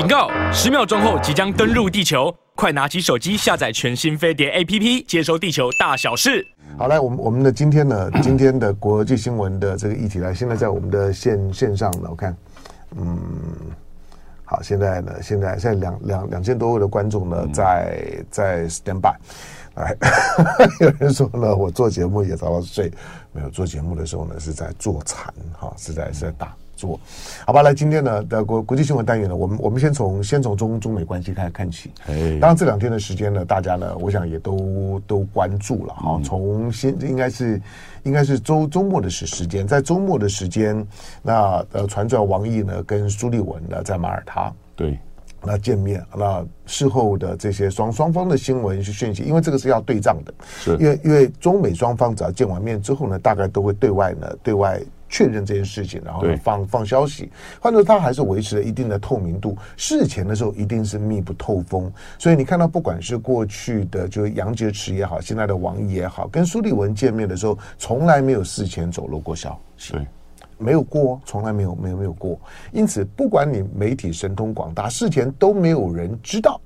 警告！十秒钟后即将登陆地球，快拿起手机下载全新飞碟 APP，接收地球大小事。好，来，我们我们的今天呢，今天的国际新闻的这个议题呢，现在在我们的线线上呢，我看，嗯，好，现在呢，现在现在两两两千多位的观众呢，在在 stand by，来，有人说呢，我做节目也早早睡，没有做节目的时候呢，是在坐禅，哈，是在是在打。做好吧，来今天呢的国国际新闻单元呢，我们我们先从先从中中美关系开始看起。当然这两天的时间呢，大家呢，我想也都都关注了哈。从先应该是应该是周周末的时时间，在周末的时间，那呃传出来王毅呢跟苏利文呢在马耳他对那见面，那事后的这些双双方的新闻是讯息，因为这个是要对账的，是因为因为中美双方只要见完面之后呢，大概都会对外呢对外。确认这件事情，然后放放消息。换作他还是维持了一定的透明度。事前的时候一定是密不透风，所以你看到不管是过去的就是杨洁篪也好，现在的王毅也好，跟苏立文见面的时候，从来没有事前走漏过消息，对，没有过，从来没有没有没有过。因此，不管你媒体神通广大，事前都没有人知道，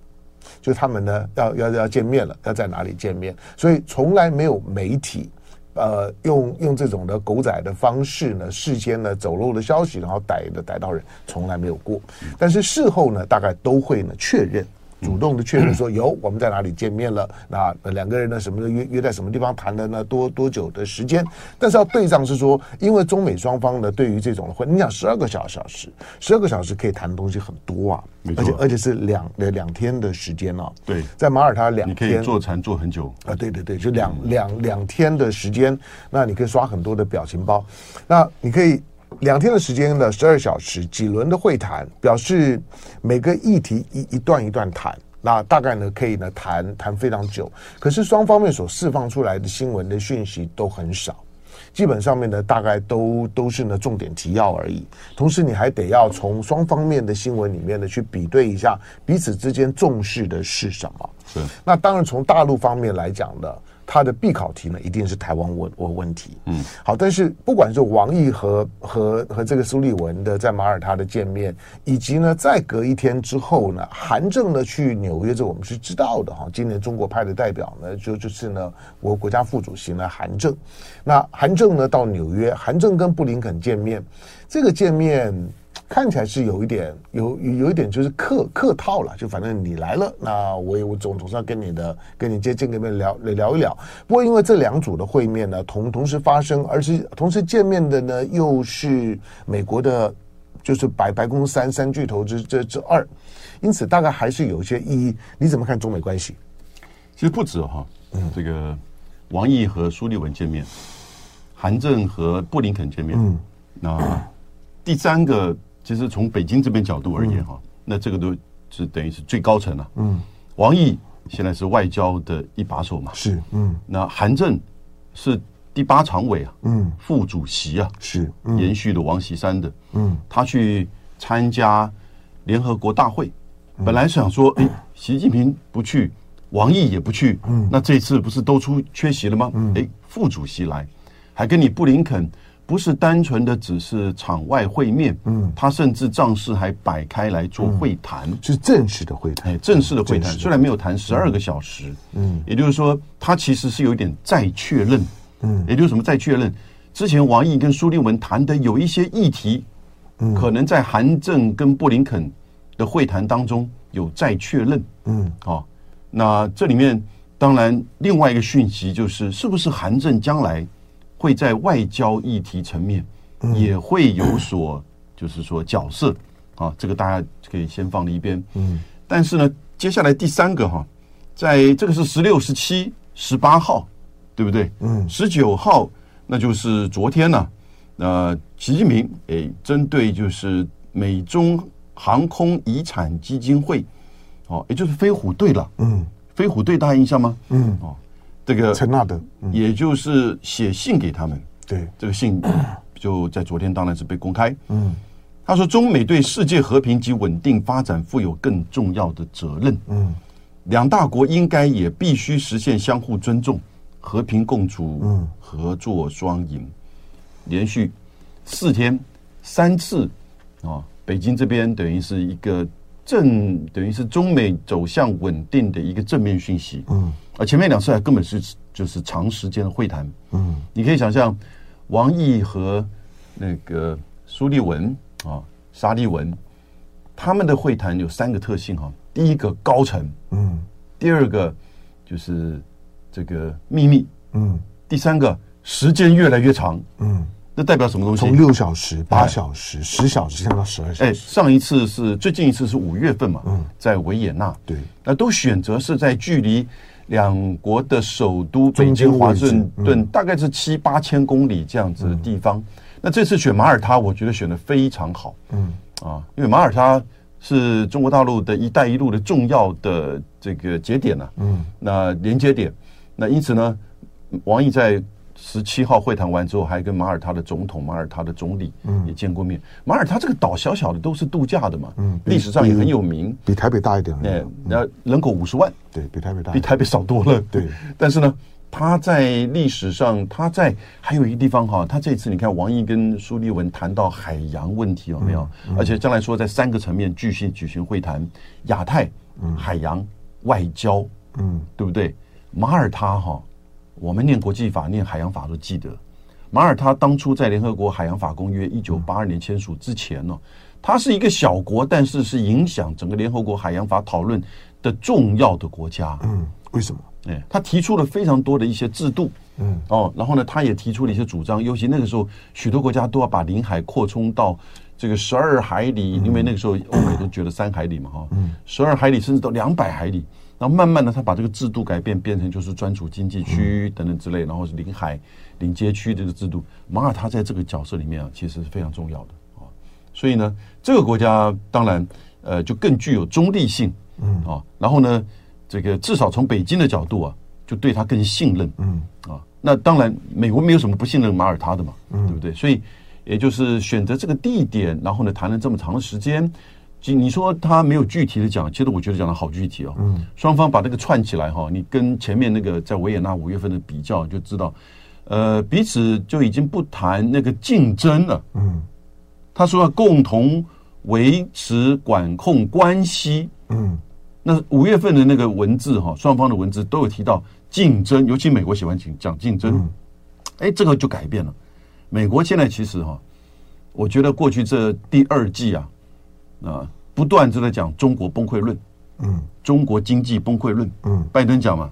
就他们呢要要要见面了，要在哪里见面，所以从来没有媒体。呃，用用这种的狗仔的方式呢，事先呢走漏了消息，然后逮的逮到人，从来没有过。但是事后呢，大概都会呢确认。主动的确认说有我们在哪里见面了，那两个人呢什么的约约在什么地方谈的呢？多多久的时间？但是要对账是说，因为中美双方呢对于这种的会，你想十二个小小时，十二个小时可以谈的东西很多啊，而且而且是两两天的时间啊。对，在马耳他两天。你可以坐禅坐很久。啊，对对对，就两两两天的时间，那你可以刷很多的表情包，那你可以。两天的时间呢十二小时，几轮的会谈，表示每个议题一一段一段谈，那大概呢可以呢谈谈非常久。可是双方面所释放出来的新闻的讯息都很少，基本上面呢大概都都是呢重点提要而已。同时你还得要从双方面的新闻里面呢去比对一下彼此之间重视的是什么。是，那当然从大陆方面来讲呢。他的必考题呢，一定是台湾问问问题。嗯，好，但是不管是王毅和和和这个苏利文的在马耳他的见面，以及呢，再隔一天之后呢，韩正呢去纽约，这我们是知道的哈。今年中国派的代表呢，就就是呢，我国家副主席呢，韩正。那韩正呢到纽约，韩正跟布林肯见面，这个见面。看起来是有一点有有一点就是客客套了，就反正你来了，那我也我总总是要跟你的跟你接见面聊聊一聊。不过因为这两组的会面呢同同时发生，而且同时见面的呢又是美国的，就是白白宫三三巨头之这之二，因此大概还是有一些意义。你怎么看中美关系？其实不止哈，嗯，这个王毅和苏利文见面，韩正和布林肯见面，嗯，那第三个。其实从北京这边角度而言哈，嗯、那这个都是等于是最高层了。嗯，王毅现在是外交的一把手嘛。是，嗯。那韩正是第八常委啊，嗯，副主席啊，是、嗯、延续了王岐山的。嗯，他去参加联合国大会，嗯、本来是想说，哎，习近平不去，王毅也不去，嗯，那这次不是都出缺席了吗？嗯，哎，副主席来，还跟你布林肯。不是单纯的只是场外会面，嗯，他甚至仗势还摆开来做会谈，是正式的会谈，正式的会谈，虽然没有谈十二个小时，嗯，也就是说，他其实是有一点再确认，嗯，也就是什么再确认？之前王毅跟苏立文谈的有一些议题，嗯，可能在韩正跟布林肯的会谈当中有再确认，嗯，好，那这里面当然另外一个讯息就是，是不是韩正将来？会在外交议题层面也会有所，就是说角色啊，这个大家可以先放在一边。嗯，但是呢，接下来第三个哈，在这个是十六、十七、十八号，对不对？嗯，十九号那就是昨天呢，呃，习近平诶，针对就是美中航空遗产基金会，哦，也就是飞虎队了。嗯，飞虎队大家印象吗？嗯，哦。这个陈纳德，也就是写信给他们。对，这个信 就在昨天当然是被公开。嗯，他说中美对世界和平及稳定发展负有更重要的责任。嗯，两大国应该也必须实现相互尊重、和平共处、嗯，合作双赢。连续四天三次啊，北京这边等于是一个正等于是中美走向稳定的一个正面讯息。嗯，而前面两次还根本是就是长时间的会谈。嗯，你可以想象，王毅和那个苏利文啊、沙利文他们的会谈有三个特性哈。第一个高层，嗯，第二个就是这个秘密，嗯，第三个时间越来越长，嗯。那代表什么东西？从六小时、八小时、十小时，降到十二小时。哎，上一次是最近一次是五月份嘛？嗯，在维也纳。对，那都选择是在距离两国的首都北京、华盛顿大概是七八千公里这样子的地方。那这次选马耳他，我觉得选的非常好。嗯啊，因为马耳他是中国大陆的一带一路的重要的这个节点呢。嗯，那连接点。那因此呢，王毅在。十七号会谈完之后，还跟马耳他的总统、马耳他的总理也见过面。马耳他这个岛小小的，都是度假的嘛，嗯，历史上也很有名，比台北大一点，对，然后人口五十万，对比台北大，比台北少多了，对。但是呢，他在历史上，他在还有一个地方哈，他这次你看，王毅跟苏立文谈到海洋问题有没有？而且将来说在三个层面继续举行会谈，亚太、海洋、外交，嗯，对不对？马耳他哈。我们念国际法、念海洋法都记得，马耳他当初在联合国海洋法公约一九八二年签署之前呢，它是一个小国，但是是影响整个联合国海洋法讨论的重要的国家。嗯，为什么？哎，他提出了非常多的一些制度。嗯，哦，然后呢，他也提出了一些主张，尤其那个时候，许多国家都要把领海扩充到这个十二海里，因为那个时候欧美都觉得三海里嘛，哈，嗯，十二海里甚至到两百海里。然后慢慢的，他把这个制度改变，变成就是专属经济区等等之类，然后是领海、领街区这个制度。马耳他在这个角色里面啊，其实是非常重要的啊。所以呢，这个国家当然呃就更具有中立性，嗯啊。然后呢，这个至少从北京的角度啊，就对他更信任，嗯啊。那当然，美国没有什么不信任马耳他的嘛，对不对？所以也就是选择这个地点，然后呢谈了这么长的时间。你说他没有具体的讲，其实我觉得讲的好具体哦。嗯，双方把这个串起来哈，你跟前面那个在维也纳五月份的比较，就知道，呃，彼此就已经不谈那个竞争了。嗯，他说要共同维持管控关系。嗯，那五月份的那个文字哈，双方的文字都有提到竞争，尤其美国喜欢讲讲竞争。哎，这个就改变了。美国现在其实哈，我觉得过去这第二季啊。啊，不断就在讲中国崩溃论，嗯，中国经济崩溃论，嗯，拜登讲嘛，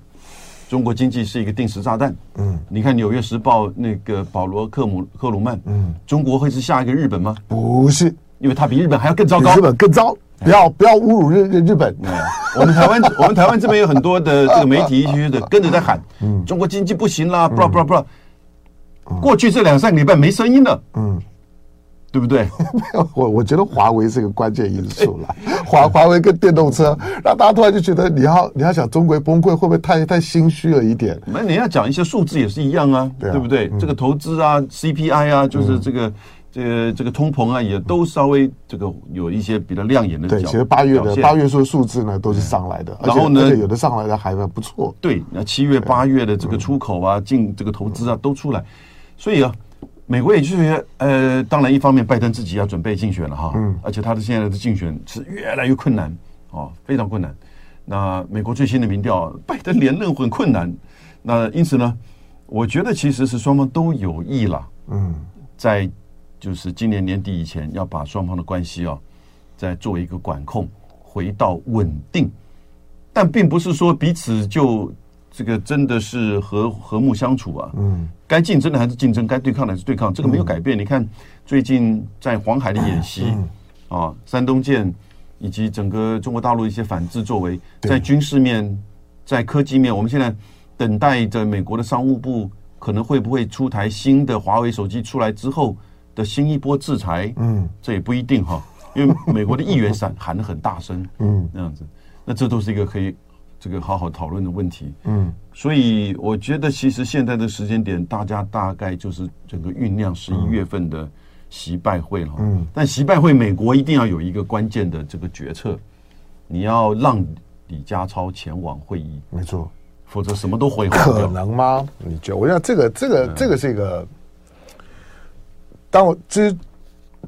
中国经济是一个定时炸弹，嗯，你看《纽约时报》那个保罗克姆克鲁曼，嗯，中国会是下一个日本吗？不是，因为他比日本还要更糟糕，日本更糟，不要不要侮辱日日本。我们台湾我们台湾这边有很多的这个媒体一些的 跟着在喊，嗯，中国经济不行啦，不不不，过去这两三个礼拜没声音了，嗯。对不对？我我觉得华为是个关键因素了。华华为跟电动车，让大家突然就觉得你要你要想中国崩溃，会不会太太心虚了一点？那你要讲一些数字也是一样啊，对不对？这个投资啊，CPI 啊，就是这个这个这个通膨啊，也都稍微这个有一些比较亮眼的。对，其实八月的八月数数字呢都是上来的，然后呢，有的上来的还不错。对，那七月八月的这个出口啊，进这个投资啊都出来，所以啊。美国也就是呃，当然一方面拜登自己要准备竞选了哈，嗯，而且他的现在的竞选是越来越困难哦，非常困难。那美国最新的民调，拜登连任很困难。那因此呢，我觉得其实是双方都有意了，嗯，在就是今年年底以前要把双方的关系哦，再做一个管控，回到稳定，但并不是说彼此就。这个真的是和和睦相处啊，嗯，该竞争的还是竞争，该对抗的还是对抗，这个没有改变。你看最近在黄海的演习啊，山东舰以及整个中国大陆一些反制作为，在军事面、在科技面，我们现在等待着美国的商务部可能会不会出台新的华为手机出来之后的新一波制裁，嗯，这也不一定哈，因为美国的议员喊 喊得很大声，嗯，那样子，那这都是一个可以。这个好好讨论的问题，嗯，所以我觉得其实现在的时间点，大家大概就是整个酝酿十一月份的习拜会了，嗯，但习拜会美国一定要有一个关键的这个决策，你要让李家超前往会议，没错，否则什么都会可能吗？你觉得？我想这个这个这个是一个，当我之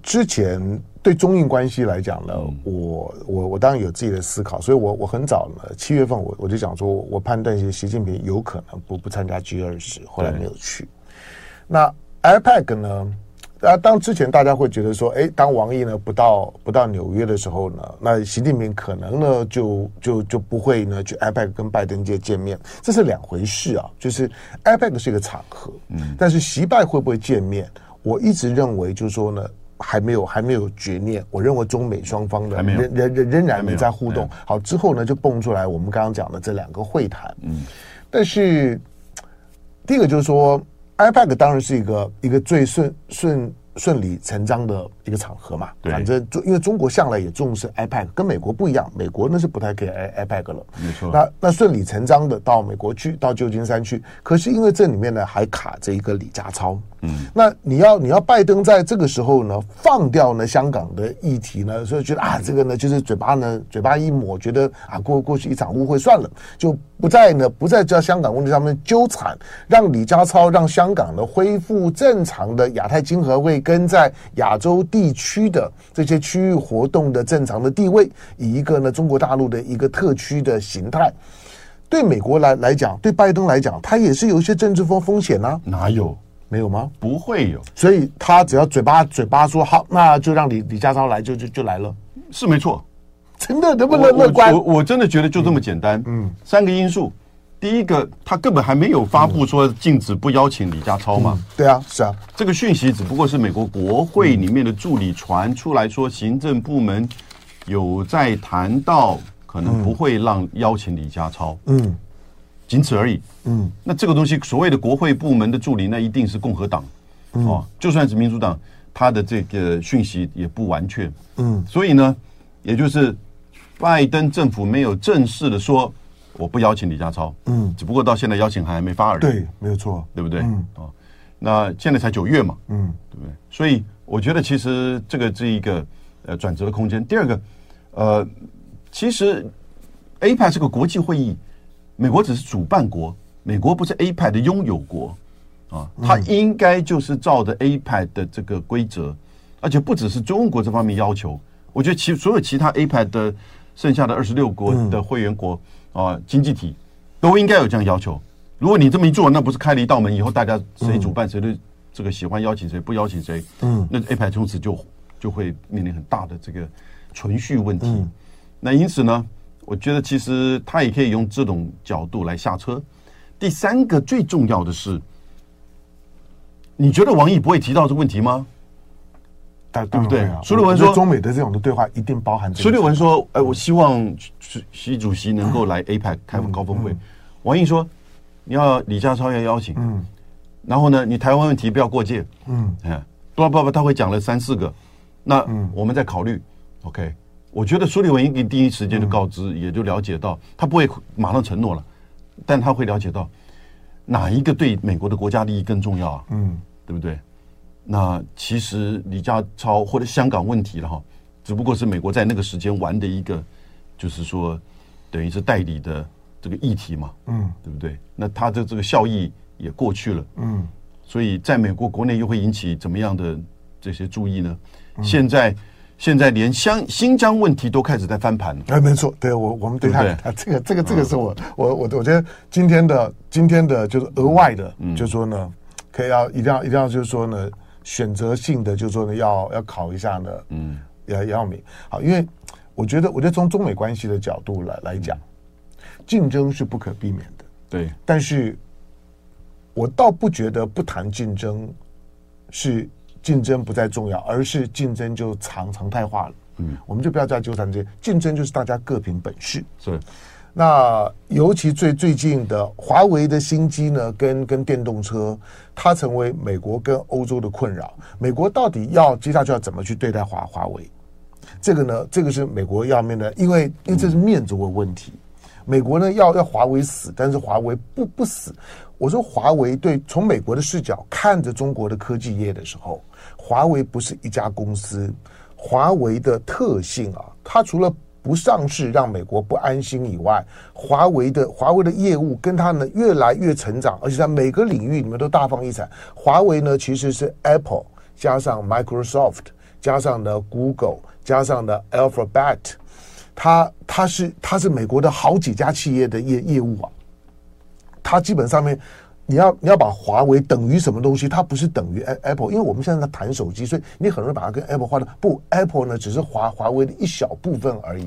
之前对中印关系来讲呢，嗯、我我我当然有自己的思考，所以我我很早呢，七月份我我就讲说，我判断习近平有可能不不参加 G 二十，后来没有去。那 IPAC 呢？啊，当之前大家会觉得说，哎，当王毅呢不到不到纽约的时候呢，那习近平可能呢就就就不会呢去 IPAC 跟拜登见见面，这是两回事啊。就是 IPAC 是一个场合，嗯，但是习拜会不会见面？我一直认为就是说呢，还没有还没有决裂。我认为中美双方的仍仍仍仍然在互动。好，之后呢就蹦出来我们刚刚讲的这两个会谈，嗯，但是第一个就是说。，IPAC 当然是一个一个最顺顺顺理成章的一个场合嘛，反正中因为中国向来也重视 IPAC，跟美国不一样，美国那是不太给 I IPAC 了，没错。那那顺理成章的到美国去，到旧金山去，可是因为这里面呢还卡着一个李家超。嗯，那你要你要拜登在这个时候呢放掉呢香港的议题呢，所以觉得啊这个呢就是嘴巴呢嘴巴一抹，觉得啊过过去一场误会算了，就不再呢不再在香港问题上面纠缠，让李家超让香港呢恢复正常的亚太经合会跟在亚洲地区的这些区域活动的正常的地位，以一个呢中国大陆的一个特区的形态，对美国来来讲，对拜登来讲，他也是有一些政治风风险呐，哪有？没有吗？不会有，所以他只要嘴巴嘴巴说好，那就让李李家超来，就就就来了，是没错。真的能不能乐观？我我，我真的觉得就这么简单。嗯，三个因素，第一个，他根本还没有发布说禁止不邀请李家超嘛。嗯、对啊，是啊，这个讯息只不过是美国国会里面的助理传出来说，行政部门有在谈到可能不会让邀请李家超。嗯。仅此而已。嗯，那这个东西所谓的国会部门的助理，那一定是共和党。哦，就算是民主党，他的这个讯息也不完全。嗯，所以呢，也就是拜登政府没有正式的说我不邀请李家超。嗯，只不过到现在邀请函还没发而已。对，没有错，对不对？嗯，哦，那现在才九月嘛。嗯，对不对？所以我觉得其实这个是一个呃转折的空间。第二个，呃，其实 APEC 是个国际会议。美国只是主办国，美国不是 APEC 的拥有国啊，它应该就是照着 APEC 的这个规则，而且不只是中国这方面要求，我觉得其所有其他 APEC 的剩下的二十六国的会员国啊经济体都应该有这样要求。如果你这么一做，那不是开了一道门，以后大家谁主办谁的这个喜欢邀请谁不邀请谁，嗯，那 APEC 从此就就会面临很大的这个存续问题。那因此呢？我觉得其实他也可以用这种角度来下车。第三个最重要的是，你觉得王毅不会提到这个问题吗？对不对？苏立文说，中美的这种的对话一定包含。苏立文说：“哎，我希望习主席能够来 APEC 开高峰会。”王毅说：“你要李家超要邀请，嗯，然后呢，你台湾问题不要过界，嗯，哎，不不不，他会讲了三四个，那我们再考虑，OK。”我觉得苏立文一定第一时间就告知，嗯、也就了解到，他不会马上承诺了，但他会了解到哪一个对美国的国家利益更重要啊？嗯，对不对？那其实李家超或者香港问题了哈，只不过是美国在那个时间玩的一个，就是说等于是代理的这个议题嘛，嗯，对不对？那他的这个效益也过去了，嗯，所以在美国国内又会引起怎么样的这些注意呢？嗯、现在。现在连香新疆问题都开始在翻盘了。哎，没错，对我我们对他 这个这个这个是我、嗯、我我我觉得今天的今天的就是额外的，嗯、就是说呢，可以要一定要一定要就是说呢，选择性的就是说呢，要要考一下呢，嗯，要要明好，因为我觉得我觉得从中美关系的角度来来讲，竞争是不可避免的，对，但是我倒不觉得不谈竞争是。竞争不再重要，而是竞争就常常态化了。嗯，我们就不要再纠缠这些，竞争就是大家各凭本事。是，那尤其最最近的华为的新机呢，跟跟电动车，它成为美国跟欧洲的困扰。美国到底要接下去要怎么去对待华华为？这个呢，这个是美国要面对，因为因为这是面子的问题。美国呢要要华为死，但是华为不不死。我说华为对从美国的视角看着中国的科技业的时候。华为不是一家公司，华为的特性啊，它除了不上市让美国不安心以外，华为的华为的业务跟它呢越来越成长，而且在每个领域里面都大放异彩。华为呢其实是 Apple 加上 Microsoft 加上呢 Google，加上呢 Alphabet，它它是它是美国的好几家企业的业业务啊，它基本上面。你要你要把华为等于什么东西？它不是等于 Apple，因为我们现在在谈手机，所以你很容易把它跟 Apple 划的。不，Apple 呢只是华华为的一小部分而已。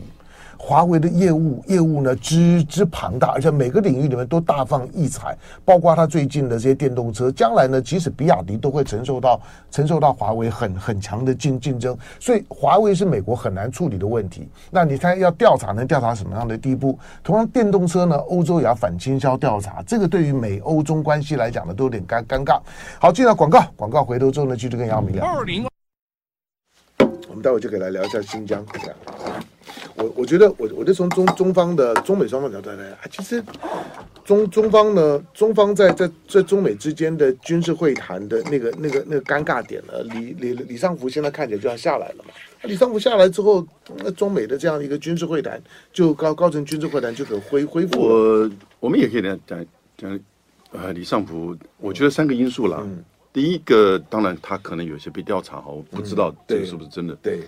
华为的业务业务呢，之之庞大，而且每个领域里面都大放异彩，包括它最近的这些电动车，将来呢，即使比亚迪都会承受到承受到华为很 很强的竞竞争，所以华为是美国很难处理的问题。那你看要调查，能调查什么样的地步？同样，电动车呢，欧洲也要反倾销调查，这个对于美欧中关系来讲呢，都有点尴尴尬。好，进到广告，广告回头之后呢，继续跟杨明聊。二零，我们待会就可以来聊一下新疆。我我觉得我我就从中中方的中美双方角度来啊，其实中中方呢，中方在在在中美之间的军事会谈的那个那个那个尴尬点呢，李李李尚福现在看起来就要下来了嘛。李尚福下来之后，那中美的这样一个军事会谈就高高层军事会谈就可恢恢复。我我们也可以讲讲讲呃，李尚福，我觉得三个因素啦。嗯、第一个，当然他可能有些被调查哈，我不知道这个是不是真的。嗯、对。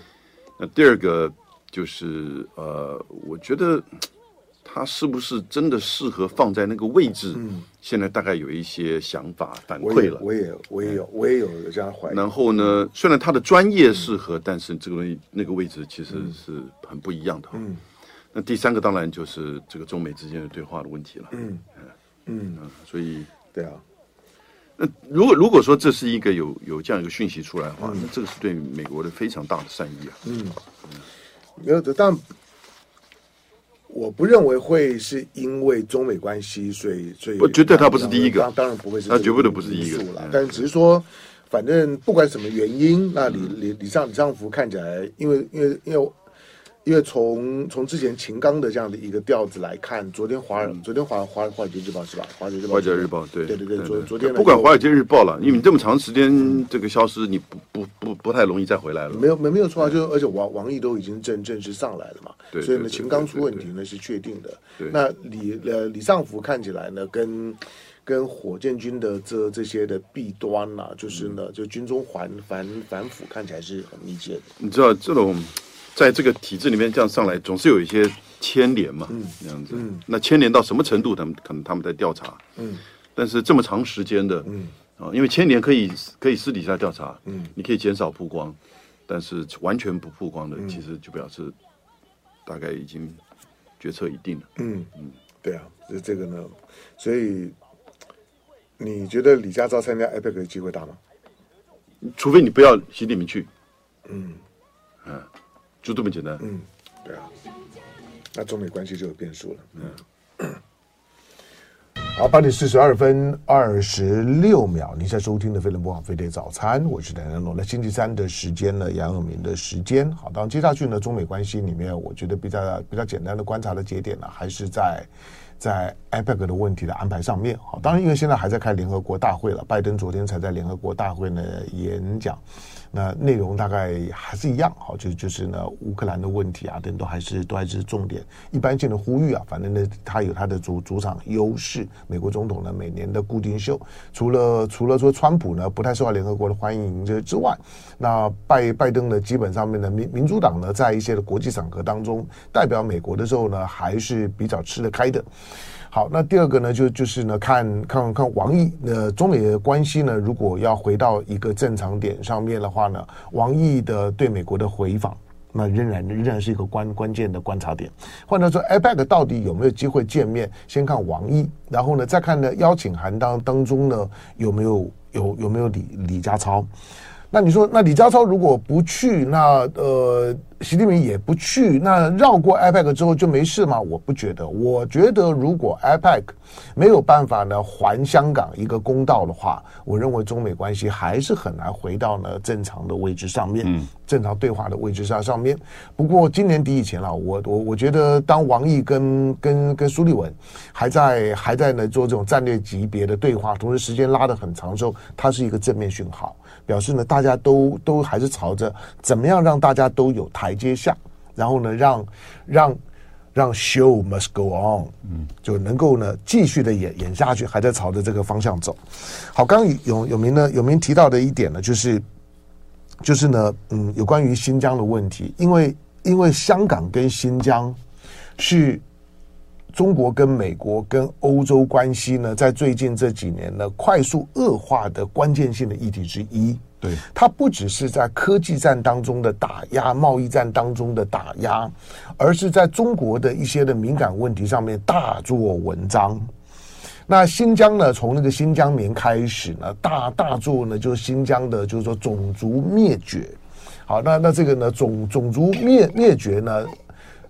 那第二个。就是呃，我觉得他是不是真的适合放在那个位置？嗯，现在大概有一些想法反馈了。我也我也有我也有这样怀疑。然后呢，虽然他的专业适合，嗯、但是这个东西那个位置其实是很不一样的。嗯，那第三个当然就是这个中美之间的对话的问题了。嗯嗯嗯，所以对啊，那如果如果说这是一个有有这样一个讯息出来的话，嗯、那这个是对美国的非常大的善意啊。嗯。嗯没有的，但我不认为会是因为中美关系，所以所以我觉得他不是第一个，当然不会是，他绝对不是第一个了。但只是说，反正不管什么原因，那李李李尚李尚福看起来，因为因为因为。因为从从之前秦刚的这样的一个调子来看，昨天华尔昨天华华华尔街日报是吧？华尔街日报，华尔街日报对对对对，昨昨天不管华尔街日报了，因为你这么长时间这个消失，你不不不不太容易再回来了。没有没没有错啊，就而且王王毅都已经正正式上来了嘛，所以呢，秦刚出问题呢是确定的。那李呃李尚福看起来呢，跟跟火箭军的这这些的弊端呐，就是呢，就军中反反反腐看起来是很密切的。你知道这种。在这个体制里面这样上来，总是有一些牵连嘛，嗯，这样子。嗯，那牵连到什么程度？他们可能他们在调查，嗯，但是这么长时间的，嗯，啊，因为牵连可以可以私底下调查，嗯，你可以减少曝光，但是完全不曝光的，其实就表示大概已经决策已定了。嗯嗯，对啊，这这个呢，所以你觉得李家超参加 APEC 的机会大吗？除非你不要习近平去，嗯，啊。就这么简单。嗯，对啊，那中美关系就有变数了。嗯，好，八点四十二分二十六秒，你在收听的飞龙播放飞碟早餐，我是谭仁龙。那星期三的时间呢，杨永明的时间。好，当然接下去呢，中美关系里面，我觉得比较比较简单的观察的节点呢，还是在在 APEC 的问题的安排上面。好，当然因为现在还在开联合国大会了，拜登昨天才在联合国大会呢演讲。那内容大概还是一样，好，就就是呢，乌克兰的问题啊，等都还是都还是重点，一般性的呼吁啊，反正呢，他有他的主主场优势。美国总统呢，每年的固定秀，除了除了说川普呢不太受到联合国的欢迎这之外，那拜拜登呢，基本上面呢，民民主党呢，在一些的国际场合当中代表美国的时候呢，还是比较吃得开的。好，那第二个呢，就就是呢，看看看王毅，呃，中美的关系呢，如果要回到一个正常点上面的话呢，王毅的对美国的回访，那仍然仍然是一个关关键的观察点。换句话说，APEC 到底有没有机会见面？先看王毅，然后呢，再看呢邀请函当当中呢有没有有有没有李李家超？那你说，那李家超如果不去，那呃。习近平也不去，那绕过 IPAC 之后就没事吗？我不觉得。我觉得如果 IPAC 没有办法呢还香港一个公道的话，我认为中美关系还是很难回到呢正常的位置上面，嗯、正常对话的位置上上面。不过今年底以前了，我我我觉得当王毅跟跟跟苏立文还在还在呢做这种战略级别的对话，同时时间拉得很长的时候，它是一个正面讯号，表示呢大家都都还是朝着怎么样让大家都有台。阶下，然后呢，让让让 show must go on，嗯，就能够呢继续的演演下去，还在朝着这个方向走。好，刚刚有有名呢，有名提到的一点呢，就是就是呢，嗯，有关于新疆的问题，因为因为香港跟新疆是中国跟美国跟欧洲关系呢，在最近这几年呢，快速恶化的关键性的议题之一。对，它不只是在科技战当中的打压，贸易战当中的打压，而是在中国的一些的敏感问题上面大做文章。那新疆呢，从那个新疆棉开始呢，大大做呢，就是新疆的，就是说种族灭绝。好，那那这个呢，种种族灭灭绝呢，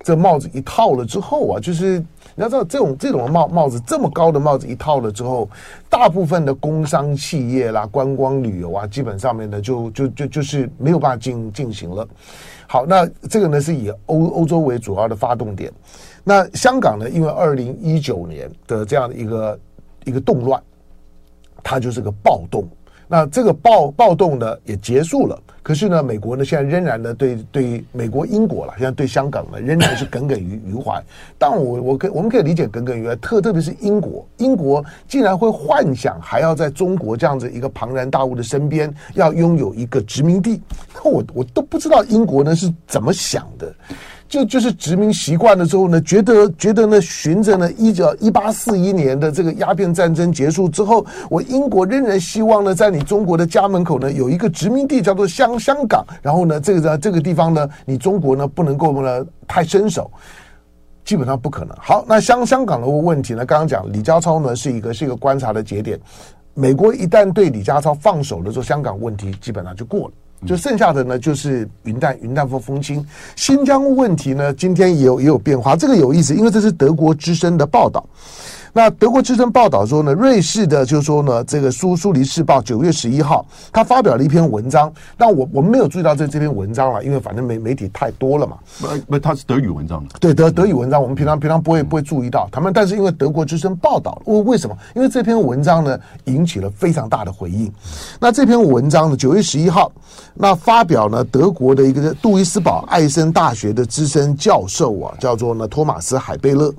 这帽子一套了之后啊，就是。你要知道，这种这种帽帽子这么高的帽子一套了之后，大部分的工商企业啦、观光旅游啊，基本上面呢就就就就是没有办法进进行了。好，那这个呢是以欧欧洲为主要的发动点。那香港呢，因为二零一九年的这样的一个一个动乱，它就是个暴动。那这个暴暴动呢也结束了，可是呢，美国呢现在仍然呢对对美国英国了，现在对香港呢仍然是耿耿于于怀。但我我可我们可以理解耿耿于怀，特特别是英国，英国竟然会幻想还要在中国这样子一个庞然大物的身边要拥有一个殖民地，我我都不知道英国呢是怎么想的。就就是殖民习惯了之后呢，觉得觉得呢，循着呢一九一八四一年的这个鸦片战争结束之后，我英国仍然希望呢，在你中国的家门口呢有一个殖民地叫做香香港，然后呢，这个在这个地方呢，你中国呢不能够呢太伸手，基本上不可能。好，那香香港的问题呢，刚刚讲李家超呢是一个是一个观察的节点，美国一旦对李家超放手的时候，香港问题基本上就过了。就剩下的呢，就是云淡云淡风风轻。新疆问题呢，今天也有也有变化，这个有意思，因为这是德国之声的报道。那德国之声报道说呢，瑞士的就是说呢，这个苏苏黎世报九月十一号，他发表了一篇文章，但我我们没有注意到这这篇文章了，因为反正媒媒体太多了嘛。不不，它是德语文章。对，德德语文章，我们平常平常不会不会注意到他们，但是因为德国之声报道，为为什么？因为这篇文章呢，引起了非常大的回应。那这篇文章呢，九月十一号，那发表呢，德国的一个杜伊斯堡艾森大学的资深教授啊，叫做呢托马斯海贝勒，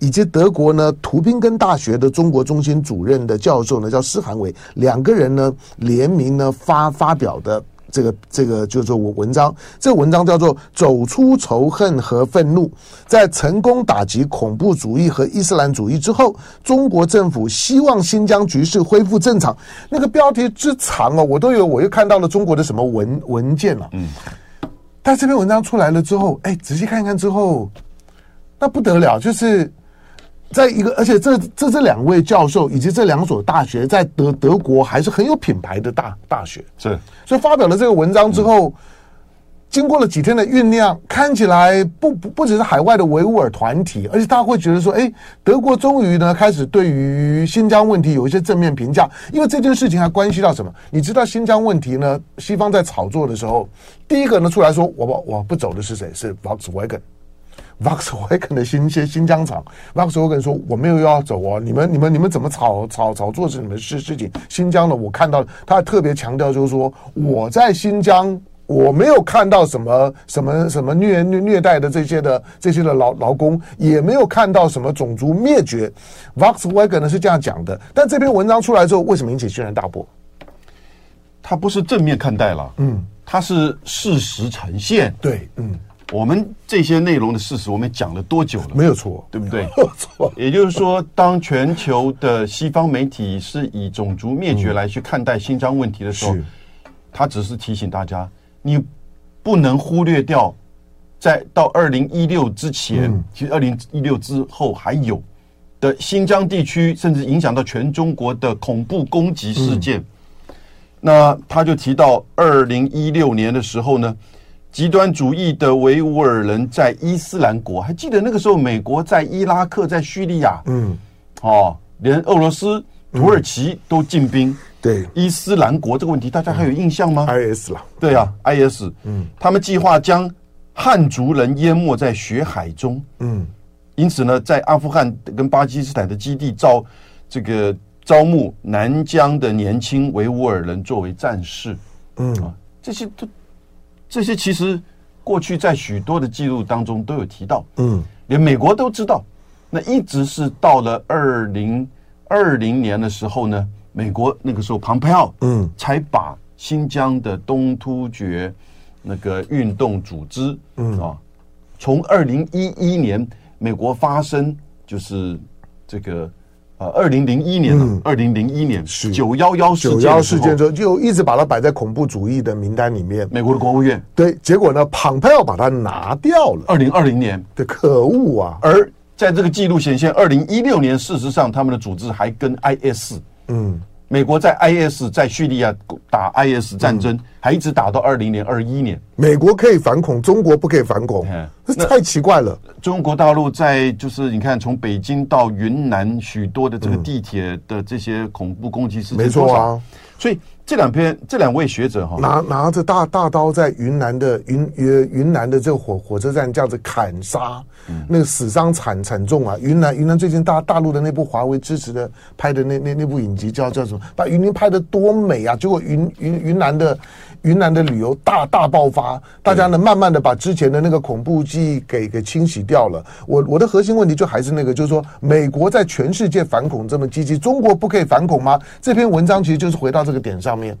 以及德国呢图宾。跟大学的中国中心主任的教授呢，叫施涵伟，两个人呢联名呢发发表的这个这个就是说文章，这个文章叫做《走出仇恨和愤怒》，在成功打击恐怖主义和伊斯兰主义之后，中国政府希望新疆局势恢复正常。那个标题之长哦，我都有，我又看到了中国的什么文文件了。嗯，但这篇文章出来了之后，哎，仔细看一看之后，那不得了，就是。在一个，而且这这这两位教授以及这两所大学在德德国还是很有品牌的大大学，是，所以发表了这个文章之后，经过了几天的酝酿，看起来不不不只是海外的维吾尔团体，而且大家会觉得说，哎，德国终于呢开始对于新疆问题有一些正面评价，因为这件事情还关系到什么？你知道新疆问题呢？西方在炒作的时候，第一个呢出来说我不我不走的是谁？是 Volkswagen。Volkswagen 的新些新疆厂，Volkswagen 说我没有要走哦，你们你们你们怎么炒炒炒作是你们事事情？新疆的，我看到他特别强调就是说我在新疆我没有看到什么什么什么虐虐虐待的这些的这些的劳劳工，也没有看到什么种族灭绝。Volkswagen 呢是这样讲的，但这篇文章出来之后，为什么引起轩然大波？他不是正面看待了，嗯，他是事实呈现，对，嗯。我们这些内容的事实，我们讲了多久了？没有错，对不对？没有错。也就是说，当全球的西方媒体是以种族灭绝来去看待新疆问题的时候，嗯、他只是提醒大家，你不能忽略掉，在到二零一六之前，嗯、其实二零一六之后还有的新疆地区，甚至影响到全中国的恐怖攻击事件。嗯、那他就提到，二零一六年的时候呢。极端主义的维吾尔人在伊斯兰国，还记得那个时候，美国在伊拉克、在叙利亚，嗯，哦，连俄罗斯、土耳其都进兵。嗯、对。伊斯兰国这个问题，大家还有印象吗？IS 了，对啊，IS，嗯，他们计划将汉族人淹没在血海中，嗯，因此呢，在阿富汗跟巴基斯坦的基地招这个招募南疆的年轻维吾尔人作为战士，嗯。啊，这些都。这些其实过去在许多的记录当中都有提到，嗯，连美国都知道。那一直是到了二零二零年的时候呢，美国那个时候庞佩奥，嗯，才把新疆的东突厥那个运动组织，嗯啊，从二零一一年美国发生就是这个。呃，二零零一年了，二零零一年是九幺幺九幺事件之后，就一直把它摆在恐怖主义的名单里面。美国的国务院对，结果呢，庞佩奥把它拿掉了。二零二零年的可恶啊！而在这个记录显现，二零一六年，事实上他们的组织还跟 IS，嗯。美国在 IS 在叙利亚打 IS 战争，还一直打到二零年二一年。美国可以反恐，中国不可以反恐，这太奇怪了。中国大陆在就是你看，从北京到云南许多的这个地铁的这些恐怖攻击事件，没错啊。所以这两篇这两位学者哈，拿拿着大大刀在云南的云云云南的这个火火车站这样子砍杀，那个死伤惨惨重啊！云南云南最近大大陆的那部华为支持的拍的那那那部影集叫叫什么？把云南拍的多美啊！结果云云云南的云南的旅游大大爆发，大家呢慢慢的把之前的那个恐怖记忆给给清洗掉了。我我的核心问题就还是那个，就是说美国在全世界反恐这么积极，中国不可以反恐吗？这篇文章其实就是回到这个点上面。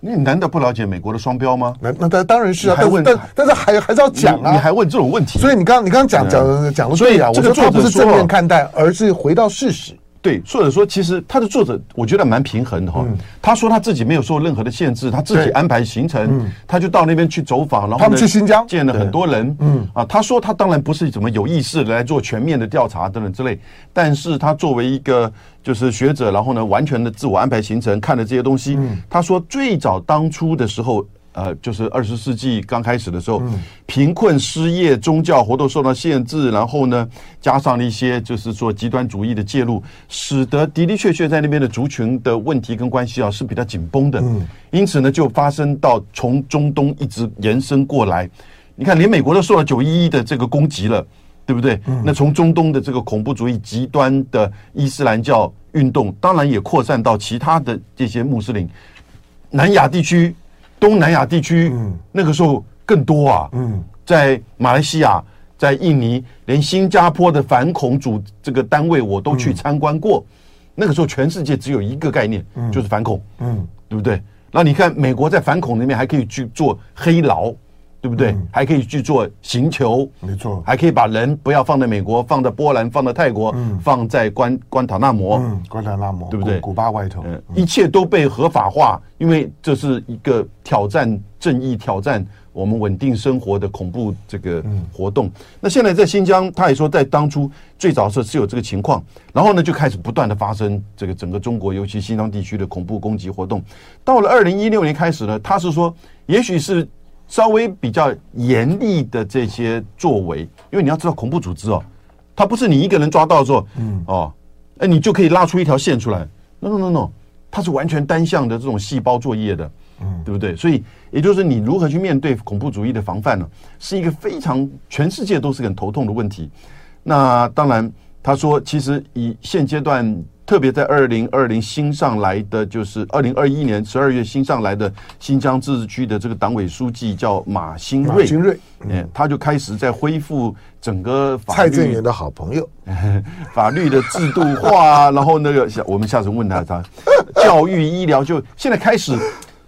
你难道不了解美国的双标吗？那那当当然是啊，但但但是还还是要讲啊，你还问这种问题？所以你刚你刚刚讲讲讲的对啊，我说他不是正面看待，而是回到事实。对，或者说，其实他的作者我觉得蛮平衡的哈。他说他自己没有受任何的限制，他自己安排行程，他就到那边去走访，然后他们去新疆见了很多人。嗯啊，他说他当然不是怎么有意识的来做全面的调查等等之类，但是他作为一个就是学者，然后呢，完全的自我安排行程，看了这些东西。他说最早当初的时候。呃，就是二十世纪刚开始的时候，贫困、失业、宗教活动受到限制，然后呢，加上了一些就是说极端主义的介入，使得的的确确在那边的族群的问题跟关系啊是比较紧绷的。因此呢，就发生到从中东一直延伸过来。你看，连美国都受到九一一的这个攻击了，对不对？那从中东的这个恐怖主义极端的伊斯兰教运动，当然也扩散到其他的这些穆斯林，南亚地区。东南亚地区，嗯，那个时候更多啊，嗯，在马来西亚，在印尼，连新加坡的反恐组这个单位我都去参观过。那个时候，全世界只有一个概念，就是反恐，嗯，对不对？那你看，美国在反恐里面还可以去做黑牢。对不对？嗯、还可以去做行球，没错，还可以把人不要放在美国，放在波兰，放在泰国，嗯、放在关关塔那摩，嗯，关塔那摩，对不对？古巴外头，嗯，一切都被合法化，因为这是一个挑战正义、挑战我们稳定生活的恐怖这个活动。嗯、那现在在新疆，他也说，在当初最早时是有这个情况，然后呢，就开始不断的发生这个整个中国，尤其新疆地区的恐怖攻击活动。到了二零一六年开始呢，他是说，也许是。稍微比较严厉的这些作为，因为你要知道恐怖组织哦，它不是你一个人抓到之后，嗯哦，哎，你就可以拉出一条线出来。No no no no，它是完全单向的这种细胞作业的，嗯，对不对？所以也就是你如何去面对恐怖主义的防范呢，是一个非常全世界都是很头痛的问题。那当然，他说其实以现阶段。特别在二零二零新上来的，就是二零二一年十二月新上来的新疆自治区的这个党委书记叫马新瑞，马兴瑞，嗯，他就开始在恢复整个法律，蔡正元的好朋友，法律的制度化，然后那个下我们下次问他，他 教育医疗就现在开始，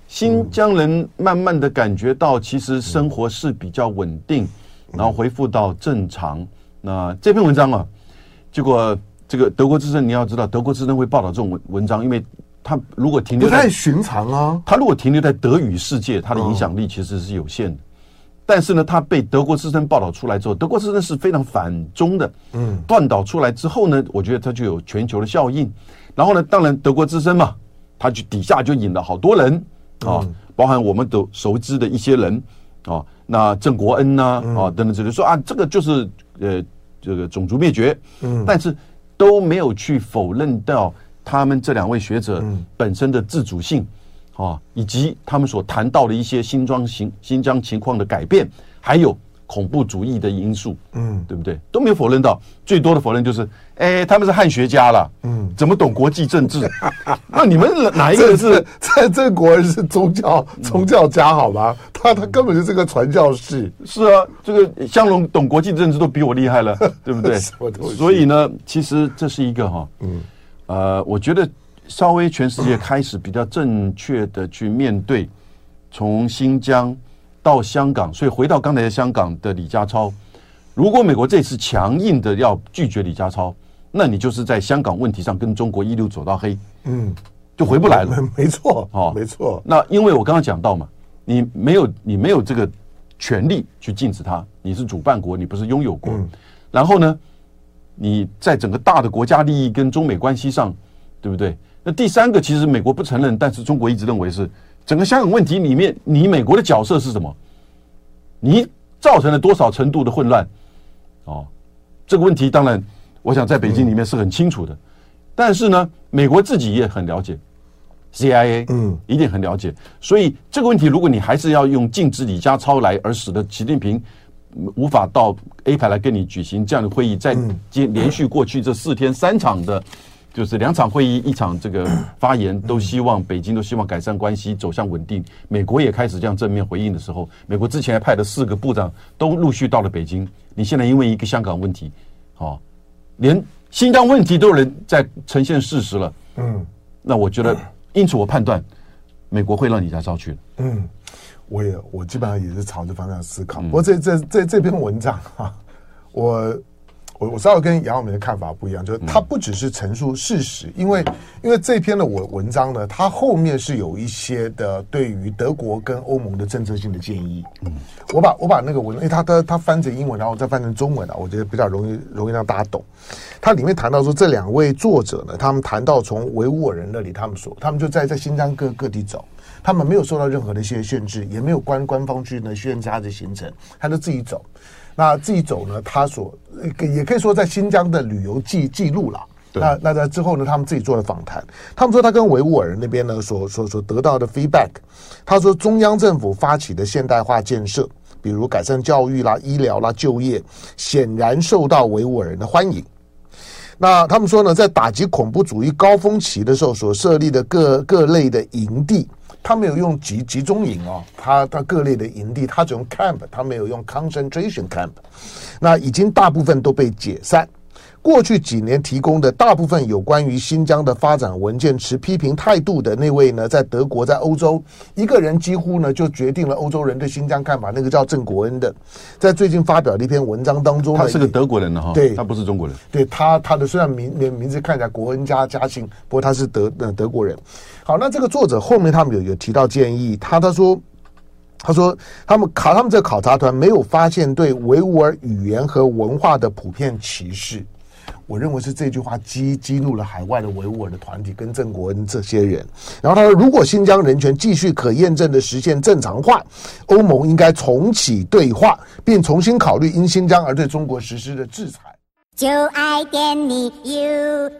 新疆人慢慢的感觉到其实生活是比较稳定，然后恢复到正常。那这篇文章啊，结果。这个德国之声，你要知道，德国之声会报道这种文文章，因为它如果停留在不太寻常啊，它如果停留在德语世界，它的影响力其实是有限的。但是呢，他被德国之声报道出来之后，德国之声是非常反中的，嗯，断导出来之后呢，我觉得它就有全球的效应。然后呢，当然德国之声嘛，它就底下就引了好多人啊，包含我们都熟知的一些人啊，那郑国恩呐啊等等之类，说啊，这个就是呃这个种族灭绝，嗯，但是。都没有去否认到他们这两位学者本身的自主性，啊，以及他们所谈到的一些新疆情新疆情况的改变，还有恐怖主义的因素，嗯，对不对？都没有否认到，最多的否认就是，哎，他们是汉学家了，嗯，怎么懂国际政治？那你们哪一个是在这国人是宗教宗教家好吗？他他根本就是个传教士。是啊，这个香龙懂国际政治都比我厉害了，对不对？所以呢，其实这是一个哈，嗯，呃，我觉得稍微全世界开始比较正确的去面对，从新疆到香港，所以回到刚才的香港的李家超，如果美国这次强硬的要拒绝李家超，那你就是在香港问题上跟中国一路走到黑，嗯，就回不来了。没错，哦，没错。那因为我刚刚讲到嘛，你没有你没有这个权利去禁止他，你是主办国，你不是拥有国。然后呢，你在整个大的国家利益跟中美关系上，对不对？那第三个其实美国不承认，但是中国一直认为是整个香港问题里面，你美国的角色是什么？你造成了多少程度的混乱？哦，这个问题当然。我想在北京里面是很清楚的，但是呢，美国自己也很了解，CIA 嗯，一定很了解。所以这个问题，如果你还是要用禁止李家超来，而使得习近平无法到 APEC 来跟你举行这样的会议，在接连续过去这四天三场的，就是两场会议一场这个发言，都希望北京都希望改善关系，走向稳定。美国也开始这样正面回应的时候，美国之前还派的四个部长都陆续到了北京。你现在因为一个香港问题，好。连新疆问题都有人在呈现事实了，嗯，那我觉得，因此我判断，美国会让李家超去，嗯，我也我基本上也是朝着方向思考。我这这这这篇文章哈，我。我我知道跟杨耀明的看法不一样，就是他不只是陈述事实，因为因为这篇的文文章呢，它后面是有一些的对于德国跟欧盟的政策性的建议。嗯，我把我把那个文，因为他他他翻成英文，然后再翻成中文啊，我觉得比较容易容易让大家懂。他里面谈到说，这两位作者呢，他们谈到从维吾尔人那里，他们说他们就在在新疆各各地走，他们没有受到任何的一些限制，也没有官官方去呢限制他的行程，他就自己走。那这一走呢？他所也可以说在新疆的旅游记记录了。那那在之后呢？他们自己做了访谈。他们说他跟维吾尔人那边呢所所所得到的 feedback，他说中央政府发起的现代化建设，比如改善教育啦、医疗啦、就业，显然受到维吾尔人的欢迎。那他们说呢，在打击恐怖主义高峰期的时候所设立的各各类的营地。他没有用集集中营哦，他他各类的营地，他只用 camp，他没有用 concentration camp。那已经大部分都被解散。过去几年提供的大部分有关于新疆的发展文件，持批评态度的那位呢，在德国，在欧洲，一个人几乎呢就决定了欧洲人对新疆看法。那个叫郑国恩的，在最近发表的一篇文章当中，他是个德国人呢，哈，对，他不是中国人。对他，他的虽然名名名字看起来国恩家家姓，不过他是德呃德国人。好，那这个作者后面他们有有提到建议，他他说他说他们考他们这个考察团没有发现对维吾尔语言和文化的普遍歧视。我认为是这句话激激怒了海外的维吾尔的团体跟郑国恩这些人。然后他说，如果新疆人权继续可验证的实现正常化，欧盟应该重启对话，并重新考虑因新疆而对中国实施的制裁。就爱点你 UFO。